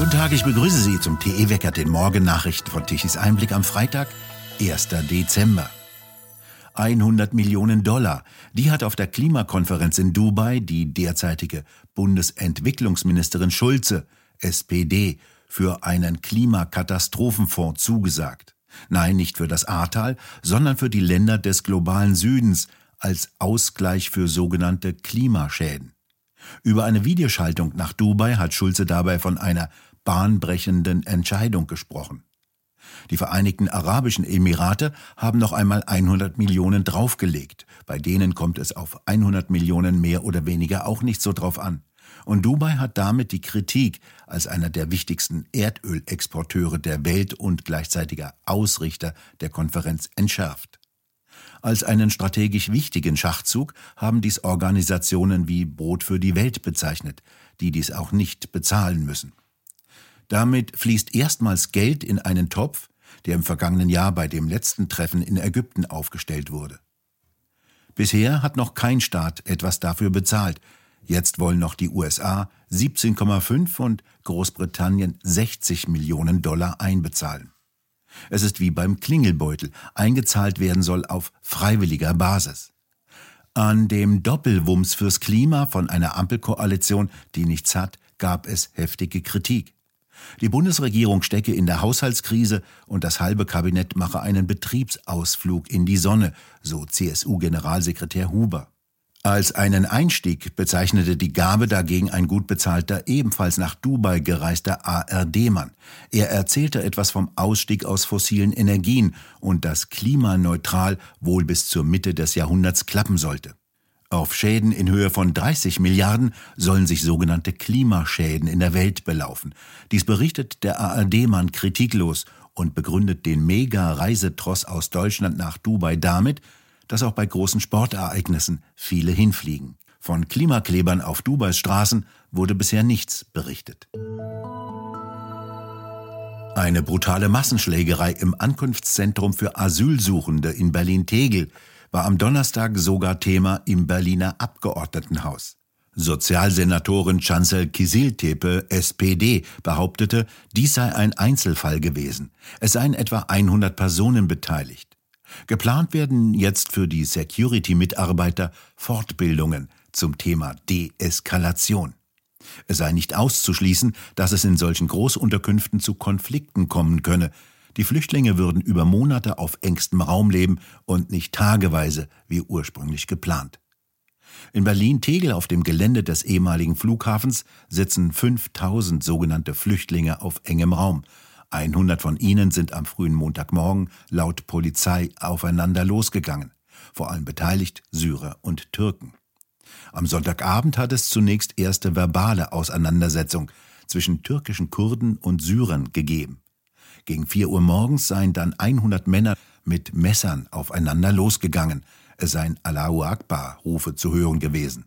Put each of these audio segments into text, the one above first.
Guten Tag, ich begrüße Sie zum TE-Wecker, den Morgennachrichten von Tichys Einblick am Freitag, 1. Dezember. 100 Millionen Dollar, die hat auf der Klimakonferenz in Dubai die derzeitige Bundesentwicklungsministerin Schulze, SPD, für einen Klimakatastrophenfonds zugesagt. Nein, nicht für das Ahrtal, sondern für die Länder des globalen Südens als Ausgleich für sogenannte Klimaschäden. Über eine Videoschaltung nach Dubai hat Schulze dabei von einer bahnbrechenden Entscheidung gesprochen. Die Vereinigten Arabischen Emirate haben noch einmal 100 Millionen draufgelegt. Bei denen kommt es auf 100 Millionen mehr oder weniger auch nicht so drauf an. Und Dubai hat damit die Kritik als einer der wichtigsten Erdölexporteure der Welt und gleichzeitiger Ausrichter der Konferenz entschärft. Als einen strategisch wichtigen Schachzug haben dies Organisationen wie Brot für die Welt bezeichnet, die dies auch nicht bezahlen müssen. Damit fließt erstmals Geld in einen Topf, der im vergangenen Jahr bei dem letzten Treffen in Ägypten aufgestellt wurde. Bisher hat noch kein Staat etwas dafür bezahlt. Jetzt wollen noch die USA 17,5 und Großbritannien 60 Millionen Dollar einbezahlen. Es ist wie beim Klingelbeutel, eingezahlt werden soll auf freiwilliger Basis. An dem Doppelwumms fürs Klima von einer Ampelkoalition, die nichts hat, gab es heftige Kritik. Die Bundesregierung stecke in der Haushaltskrise und das halbe Kabinett mache einen Betriebsausflug in die Sonne, so CSU-Generalsekretär Huber. Als einen Einstieg bezeichnete die Gabe dagegen ein gut bezahlter, ebenfalls nach Dubai gereister ARD-Mann. Er erzählte etwas vom Ausstieg aus fossilen Energien und dass klimaneutral wohl bis zur Mitte des Jahrhunderts klappen sollte. Auf Schäden in Höhe von 30 Milliarden sollen sich sogenannte Klimaschäden in der Welt belaufen. Dies berichtet der ARD-Mann kritiklos und begründet den Mega-Reisetross aus Deutschland nach Dubai damit, dass auch bei großen Sportereignissen viele hinfliegen. Von Klimaklebern auf Dubais Straßen wurde bisher nichts berichtet. Eine brutale Massenschlägerei im Ankunftszentrum für Asylsuchende in Berlin-Tegel war am Donnerstag sogar Thema im Berliner Abgeordnetenhaus. Sozialsenatorin Chancel Kisiltepe, SPD, behauptete, dies sei ein Einzelfall gewesen. Es seien etwa 100 Personen beteiligt. Geplant werden jetzt für die Security-Mitarbeiter Fortbildungen zum Thema Deeskalation. Es sei nicht auszuschließen, dass es in solchen Großunterkünften zu Konflikten kommen könne, die Flüchtlinge würden über Monate auf engstem Raum leben und nicht tageweise wie ursprünglich geplant. In Berlin-Tegel auf dem Gelände des ehemaligen Flughafens sitzen 5000 sogenannte Flüchtlinge auf engem Raum. 100 von ihnen sind am frühen Montagmorgen laut Polizei aufeinander losgegangen. Vor allem beteiligt Syrer und Türken. Am Sonntagabend hat es zunächst erste verbale Auseinandersetzung zwischen türkischen Kurden und Syrern gegeben. Gegen vier Uhr morgens seien dann 100 Männer mit Messern aufeinander losgegangen. Es seien Allahu Akbar Rufe zu hören gewesen.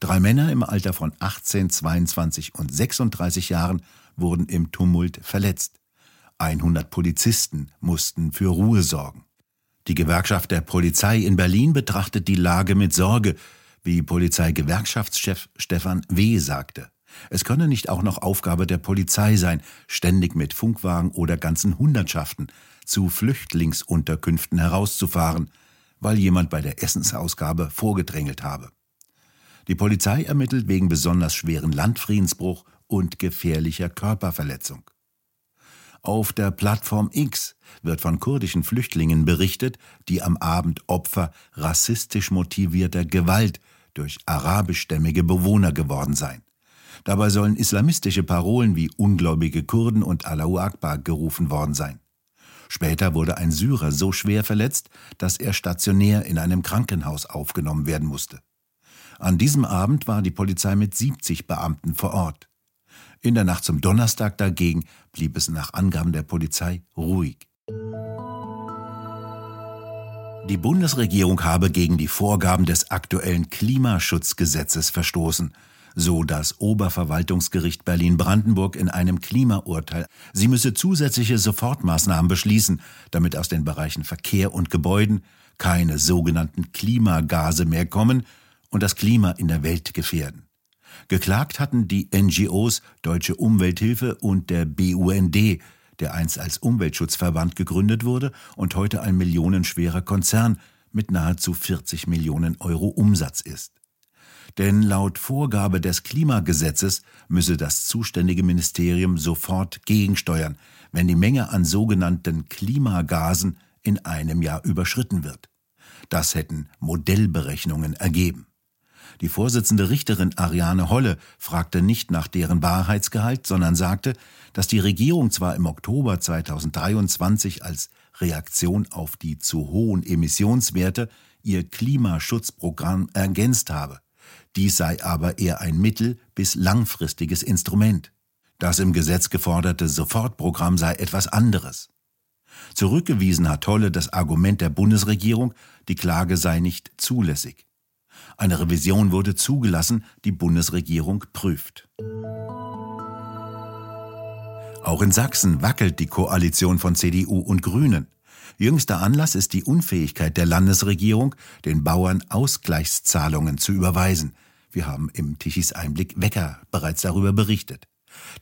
Drei Männer im Alter von 18, 22 und 36 Jahren wurden im Tumult verletzt. 100 Polizisten mussten für Ruhe sorgen. Die Gewerkschaft der Polizei in Berlin betrachtet die Lage mit Sorge, wie Polizeigewerkschaftschef Stefan W. sagte. Es könne nicht auch noch Aufgabe der Polizei sein, ständig mit Funkwagen oder ganzen Hundertschaften zu Flüchtlingsunterkünften herauszufahren, weil jemand bei der Essensausgabe vorgedrängelt habe. Die Polizei ermittelt wegen besonders schweren Landfriedensbruch und gefährlicher Körperverletzung. Auf der Plattform X wird von kurdischen Flüchtlingen berichtet, die am Abend Opfer rassistisch motivierter Gewalt durch arabischstämmige Bewohner geworden seien. Dabei sollen islamistische Parolen wie ungläubige Kurden und Allahu Akbar gerufen worden sein. Später wurde ein Syrer so schwer verletzt, dass er stationär in einem Krankenhaus aufgenommen werden musste. An diesem Abend war die Polizei mit 70 Beamten vor Ort. In der Nacht zum Donnerstag dagegen blieb es nach Angaben der Polizei ruhig. Die Bundesregierung habe gegen die Vorgaben des aktuellen Klimaschutzgesetzes verstoßen so das Oberverwaltungsgericht Berlin-Brandenburg in einem Klimaurteil. Sie müsse zusätzliche Sofortmaßnahmen beschließen, damit aus den Bereichen Verkehr und Gebäuden keine sogenannten Klimagase mehr kommen und das Klima in der Welt gefährden. Geklagt hatten die NGOs Deutsche Umwelthilfe und der BUND, der einst als Umweltschutzverband gegründet wurde und heute ein millionenschwerer Konzern mit nahezu 40 Millionen Euro Umsatz ist. Denn laut Vorgabe des Klimagesetzes müsse das zuständige Ministerium sofort gegensteuern, wenn die Menge an sogenannten Klimagasen in einem Jahr überschritten wird. Das hätten Modellberechnungen ergeben. Die Vorsitzende Richterin Ariane Holle fragte nicht nach deren Wahrheitsgehalt, sondern sagte, dass die Regierung zwar im Oktober 2023 als Reaktion auf die zu hohen Emissionswerte ihr Klimaschutzprogramm ergänzt habe. Dies sei aber eher ein mittel- bis langfristiges Instrument. Das im Gesetz geforderte Sofortprogramm sei etwas anderes. Zurückgewiesen hat Tolle das Argument der Bundesregierung, die Klage sei nicht zulässig. Eine Revision wurde zugelassen, die Bundesregierung prüft. Auch in Sachsen wackelt die Koalition von CDU und Grünen. Jüngster Anlass ist die Unfähigkeit der Landesregierung, den Bauern Ausgleichszahlungen zu überweisen. Wir haben im Tichys Einblick Wecker bereits darüber berichtet.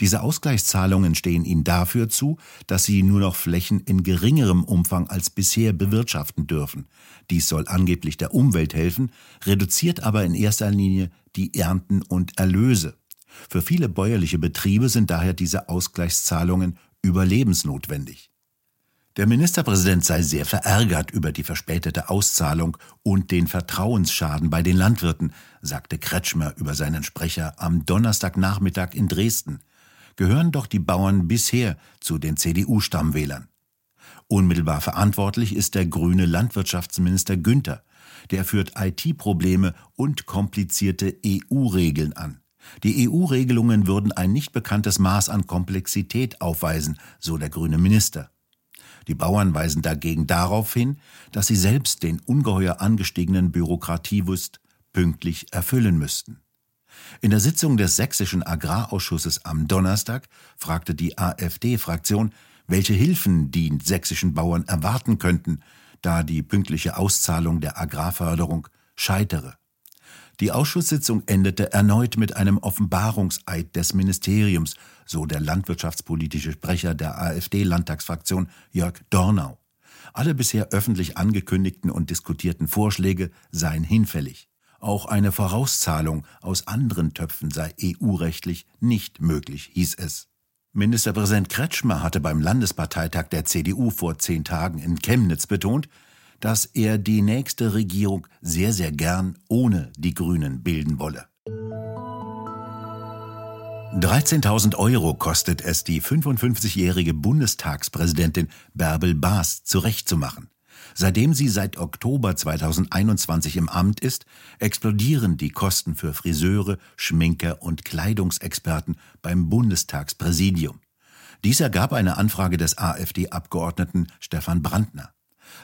Diese Ausgleichszahlungen stehen ihnen dafür zu, dass sie nur noch Flächen in geringerem Umfang als bisher bewirtschaften dürfen. Dies soll angeblich der Umwelt helfen, reduziert aber in erster Linie die Ernten und Erlöse. Für viele bäuerliche Betriebe sind daher diese Ausgleichszahlungen überlebensnotwendig. Der Ministerpräsident sei sehr verärgert über die verspätete Auszahlung und den Vertrauensschaden bei den Landwirten, sagte Kretschmer über seinen Sprecher am Donnerstagnachmittag in Dresden. Gehören doch die Bauern bisher zu den CDU-Stammwählern. Unmittelbar verantwortlich ist der grüne Landwirtschaftsminister Günther. Der führt IT-Probleme und komplizierte EU-Regeln an. Die EU-Regelungen würden ein nicht bekanntes Maß an Komplexität aufweisen, so der grüne Minister. Die Bauern weisen dagegen darauf hin, dass sie selbst den ungeheuer angestiegenen Bürokratiewust pünktlich erfüllen müssten. In der Sitzung des sächsischen Agrarausschusses am Donnerstag fragte die AfD-Fraktion, welche Hilfen die sächsischen Bauern erwarten könnten, da die pünktliche Auszahlung der Agrarförderung scheitere. Die Ausschusssitzung endete erneut mit einem Offenbarungseid des Ministeriums, so der landwirtschaftspolitische Sprecher der AfD-Landtagsfraktion Jörg Dornau. Alle bisher öffentlich angekündigten und diskutierten Vorschläge seien hinfällig. Auch eine Vorauszahlung aus anderen Töpfen sei EU-rechtlich nicht möglich, hieß es. Ministerpräsident Kretschmer hatte beim Landesparteitag der CDU vor zehn Tagen in Chemnitz betont, dass er die nächste Regierung sehr, sehr gern ohne die Grünen bilden wolle. 13.000 Euro kostet es die 55-jährige Bundestagspräsidentin Bärbel Baas zurechtzumachen. Seitdem sie seit Oktober 2021 im Amt ist, explodieren die Kosten für Friseure, Schminker und Kleidungsexperten beim Bundestagspräsidium. Dies ergab eine Anfrage des AfD-Abgeordneten Stefan Brandner.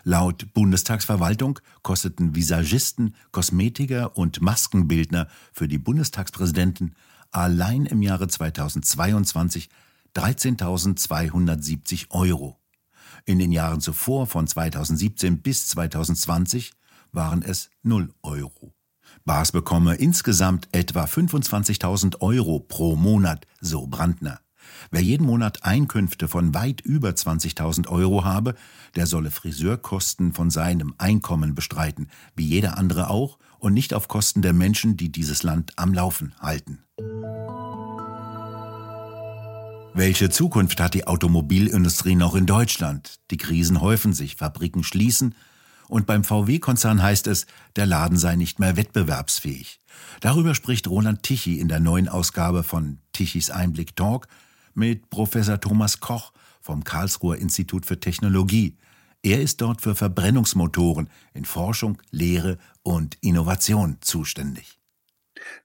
Laut Bundestagsverwaltung kosteten Visagisten, Kosmetiker und Maskenbildner für die Bundestagspräsidenten allein im Jahre 2022 13.270 Euro. In den Jahren zuvor von 2017 bis 2020 waren es 0 Euro. Baas bekomme insgesamt etwa 25.000 Euro pro Monat, so Brandner. Wer jeden Monat Einkünfte von weit über 20.000 Euro habe, der solle Friseurkosten von seinem Einkommen bestreiten, wie jeder andere auch, und nicht auf Kosten der Menschen, die dieses Land am Laufen halten. Welche Zukunft hat die Automobilindustrie noch in Deutschland? Die Krisen häufen sich, Fabriken schließen, und beim VW-Konzern heißt es, der Laden sei nicht mehr wettbewerbsfähig. Darüber spricht Roland Tichy in der neuen Ausgabe von Tichys Einblick Talk mit Professor Thomas Koch vom Karlsruher Institut für Technologie. Er ist dort für Verbrennungsmotoren in Forschung, Lehre und Innovation zuständig.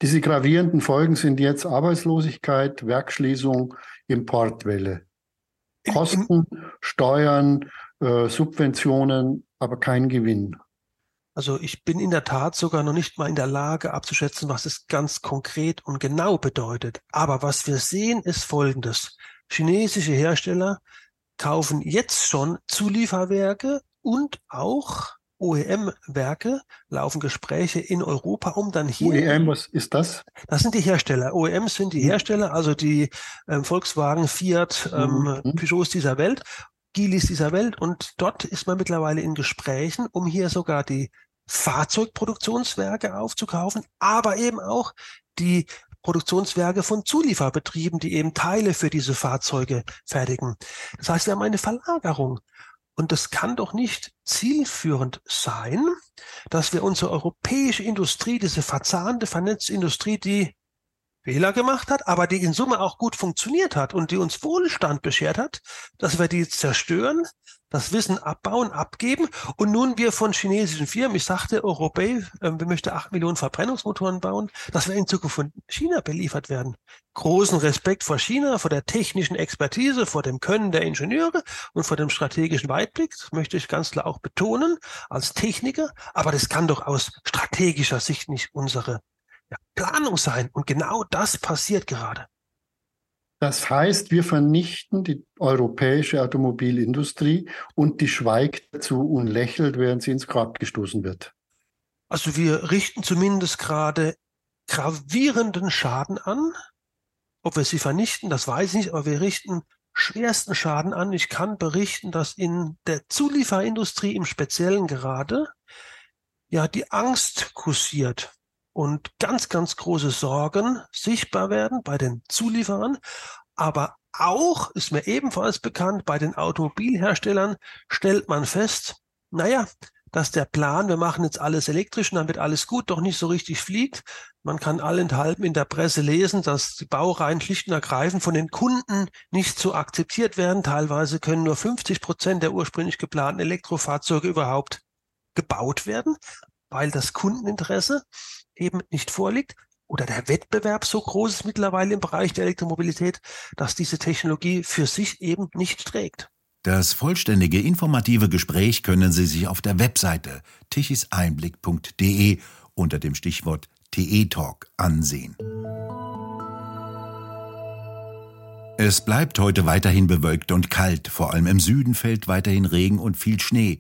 Diese gravierenden Folgen sind jetzt Arbeitslosigkeit, Werkschließung, Importwelle. Kosten, Steuern, äh, Subventionen, aber kein Gewinn. Also ich bin in der Tat sogar noch nicht mal in der Lage abzuschätzen, was es ganz konkret und genau bedeutet. Aber was wir sehen, ist Folgendes. Chinesische Hersteller kaufen jetzt schon Zulieferwerke und auch OEM-Werke laufen Gespräche in Europa, um dann hier. OEM, was ist das? Das sind die Hersteller. OEMs sind die mhm. Hersteller, also die ähm, Volkswagen, Fiat, ähm, mhm. Peugeots dieser Welt, Gilis dieser Welt. Und dort ist man mittlerweile in Gesprächen, um hier sogar die Fahrzeugproduktionswerke aufzukaufen, aber eben auch die Produktionswerke von Zulieferbetrieben, die eben Teile für diese Fahrzeuge fertigen. Das heißt, wir haben eine Verlagerung und das kann doch nicht zielführend sein, dass wir unsere europäische Industrie, diese verzahnte, vernetzte Industrie, die Fehler gemacht hat, aber die in Summe auch gut funktioniert hat und die uns Wohlstand beschert hat, dass wir die zerstören, das Wissen abbauen, abgeben. Und nun wir von chinesischen Firmen, ich sagte, Europay, äh, wir möchten acht Millionen Verbrennungsmotoren bauen, dass wir in Zukunft von China beliefert werden. Großen Respekt vor China, vor der technischen Expertise, vor dem Können der Ingenieure und vor dem strategischen Weitblick, das möchte ich ganz klar auch betonen, als Techniker, aber das kann doch aus strategischer Sicht nicht unsere ja, Planung sein. Und genau das passiert gerade. Das heißt, wir vernichten die europäische Automobilindustrie und die schweigt dazu und lächelt, während sie ins Grab gestoßen wird. Also wir richten zumindest gerade gravierenden Schaden an. Ob wir sie vernichten, das weiß ich nicht, aber wir richten schwersten Schaden an. Ich kann berichten, dass in der Zulieferindustrie im Speziellen gerade ja die Angst kursiert, und ganz, ganz große Sorgen sichtbar werden bei den Zulieferern, aber auch, ist mir ebenfalls bekannt, bei den Automobilherstellern stellt man fest, naja, dass der Plan, wir machen jetzt alles elektrisch und dann wird alles gut, doch nicht so richtig fliegt. Man kann allenthalben in der Presse lesen, dass die Baureihen schlicht und ergreifend von den Kunden nicht so akzeptiert werden. Teilweise können nur 50 Prozent der ursprünglich geplanten Elektrofahrzeuge überhaupt gebaut werden, weil das Kundeninteresse eben nicht vorliegt oder der Wettbewerb so groß ist mittlerweile im Bereich der Elektromobilität, dass diese Technologie für sich eben nicht trägt. Das vollständige informative Gespräch können Sie sich auf der Webseite tichiseinblick.de unter dem Stichwort TE Talk ansehen. Es bleibt heute weiterhin bewölkt und kalt, vor allem im Süden fällt weiterhin Regen und viel Schnee.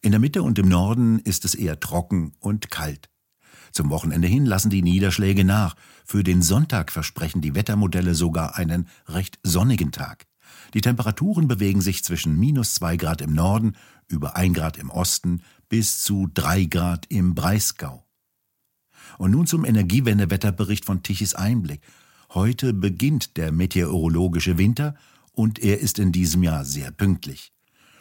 In der Mitte und im Norden ist es eher trocken und kalt. Zum Wochenende hin lassen die Niederschläge nach. Für den Sonntag versprechen die Wettermodelle sogar einen recht sonnigen Tag. Die Temperaturen bewegen sich zwischen minus zwei Grad im Norden, über ein Grad im Osten bis zu drei Grad im Breisgau. Und nun zum Energiewendewetterbericht von Tichys Einblick. Heute beginnt der meteorologische Winter und er ist in diesem Jahr sehr pünktlich.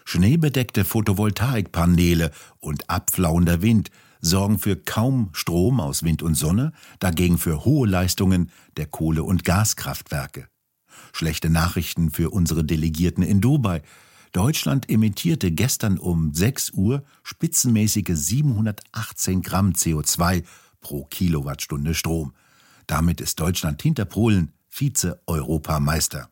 Schneebedeckte Photovoltaikpaneele und abflauender Wind sorgen für kaum Strom aus Wind und Sonne, dagegen für hohe Leistungen der Kohle- und Gaskraftwerke. Schlechte Nachrichten für unsere Delegierten in Dubai. Deutschland emittierte gestern um 6 Uhr spitzenmäßige 718 Gramm CO2 pro Kilowattstunde Strom. Damit ist Deutschland hinter Polen Vize-Europameister.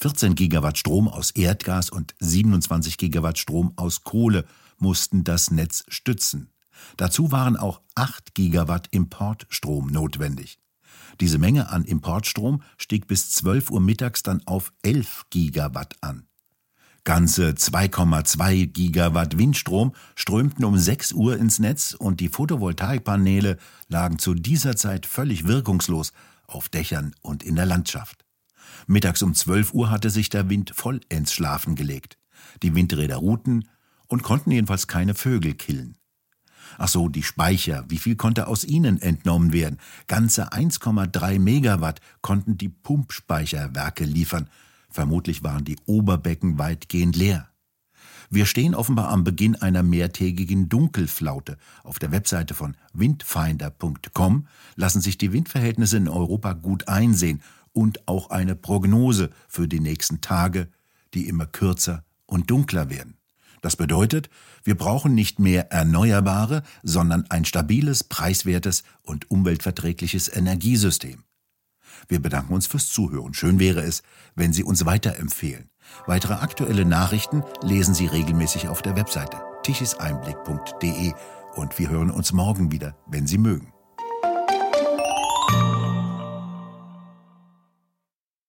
14 Gigawatt Strom aus Erdgas und 27 Gigawatt Strom aus Kohle mussten das Netz stützen. Dazu waren auch 8 Gigawatt Importstrom notwendig. Diese Menge an Importstrom stieg bis 12 Uhr mittags dann auf 11 Gigawatt an. Ganze 2,2 Gigawatt Windstrom strömten um 6 Uhr ins Netz und die Photovoltaikpaneele lagen zu dieser Zeit völlig wirkungslos auf Dächern und in der Landschaft. Mittags um 12 Uhr hatte sich der Wind vollends schlafen gelegt. Die Windräder ruhten und konnten jedenfalls keine Vögel killen. Ach so, die Speicher, wie viel konnte aus ihnen entnommen werden? Ganze 1,3 Megawatt konnten die Pumpspeicherwerke liefern. Vermutlich waren die Oberbecken weitgehend leer. Wir stehen offenbar am Beginn einer mehrtägigen Dunkelflaute. Auf der Webseite von windfinder.com lassen sich die Windverhältnisse in Europa gut einsehen und auch eine Prognose für die nächsten Tage, die immer kürzer und dunkler werden. Das bedeutet, wir brauchen nicht mehr erneuerbare, sondern ein stabiles, preiswertes und umweltverträgliches Energiesystem. Wir bedanken uns fürs Zuhören. Schön wäre es, wenn Sie uns weiterempfehlen. Weitere aktuelle Nachrichten lesen Sie regelmäßig auf der Webseite tichiseinblick.de und wir hören uns morgen wieder, wenn Sie mögen.